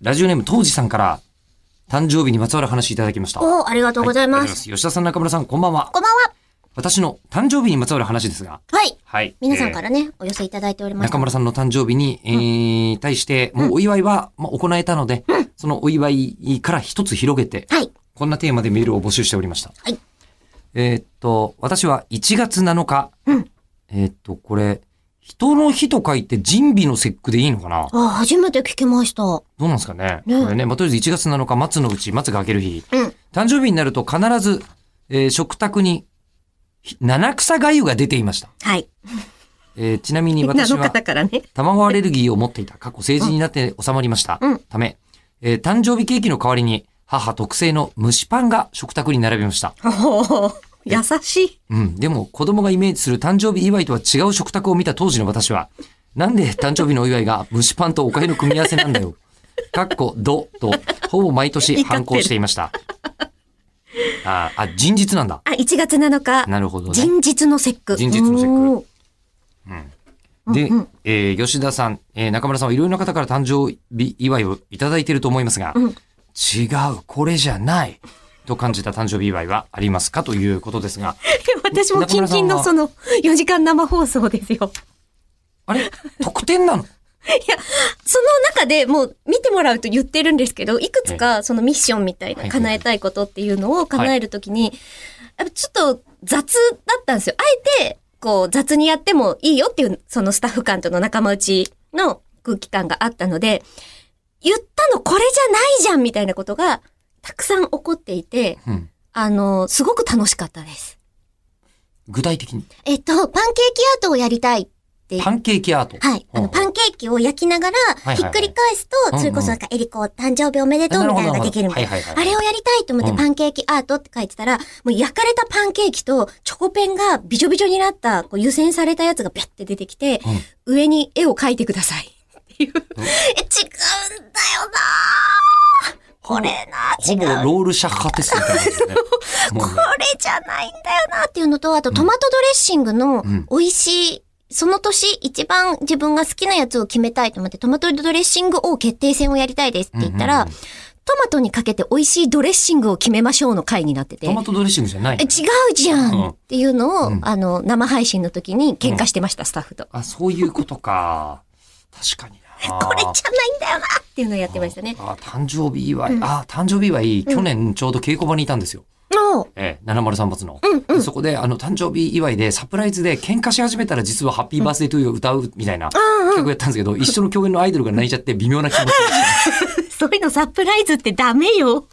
ラジオネーム当時さんから、誕生日にまつわる話いただきました。おありがとうございます。はい吉田さん、中村さん、こんばんは。こんばんは。私の誕生日にまつわる話ですが、はい。はい。皆さんからね、お寄せいただいております。中村さんの誕生日に、えー対して、もうお祝いは、まあ、行えたので、そのお祝いから一つ広げて、はい。こんなテーマでメールを募集しておりました。はい。えーっと、私は1月7日、うんえーっと、これ、人の日と書いて人美の節句でいいのかな？あ、初めて聞きました。どうなんですかね？ねこれね、まあ、とりあえず1月7日、松のうち、松が明ける日。うん。誕生日になると必ず、えー食卓に、ひ七草がゆが出ていました。はい。えーちなみに 私は。卵アレルギーを持っていた過去成人になって収まりました。うんため、えー誕生日ケーキの代わりに母特製の蒸しパンが食卓に並びました。優しい。うん。でも子供がイメージする誕生日祝いとは違う食卓を見た当時の私は、なんで誕生日のお祝いが蒸しパンとおかゆの組み合わせなんだよ。かっこ、ど、と、ほぼ毎年反抗していました。あーあ、人日なんだ。あ、1月7日。なるほどね。人日の節句。人日の節句おーで、うんうんえー吉田さん、えー中村さんはいろいろな方から誕生日祝いをいただいていると思いますが、うん違う、これじゃない、と感じた誕生日祝いはありますかということですが、私もキンキンのその4時間生放送ですよ。あれ？特典なの？いや、その中でもう見てもらうと言ってるんですけど、いくつかそのミッションみたいな叶えたいことっていうのを叶えるときに、やっぱちょっと雑だったんですよ。あえて、こう雑にやってもいいよっていう、そのスタッフ間との仲間内の空気感があったので、言ったのこれじゃないじゃんみたいなことがたくさん起こっていて、うん。あの、すごく楽しかったです。具体的に？えっと、パンケーキアートをやりたいってパンケーキアート。はい。あの、パンケーキを焼きながら、ひっくり返すと、それこそなんか、エリコ、誕生日おめでとうみたいなのができるみたいな。あれをやりたいと思って、うんパンケーキアートって書いてたら、もう焼かれたパンケーキと、チョコペンがびちょびちょになった、こう、湯煎されたやつがビャって出てきて、上に絵を描いてください。っていう。え、違うんだよなぁこれなほぼ違う。ロールシャッハテストみたいなね。これじゃないんだよなっていうのと、あとトマトドレッシングのうん美味しい、その年一番自分が好きなやつを決めたいと思って、トマトドレッシング王決定戦をやりたいですって言ったら、うんうんうんトマトにかけて美味しいドレッシングを決めましょうの回になってて。トマトドレッシングじゃないえ、違うじゃうんんっていうのを、うんあの、生配信の時に喧嘩してました、スタッフと。あ、そういうことか。確かにな。これじゃないんだよなっていうのをやってましたね。あ、誕生日祝い。あ、誕生日祝い、去年ちょうど稽古場にいたんですよ。ええ、703発の。うんうんでそこで、あの、誕生日祝いで、サプライズで喧嘩し始めたら実はハッピーバースデートゥーを歌うみたいな企画やったんですけど、一緒の共演のアイドルが泣いちゃって微妙な気持ち。そういうのサプライズってダメよ。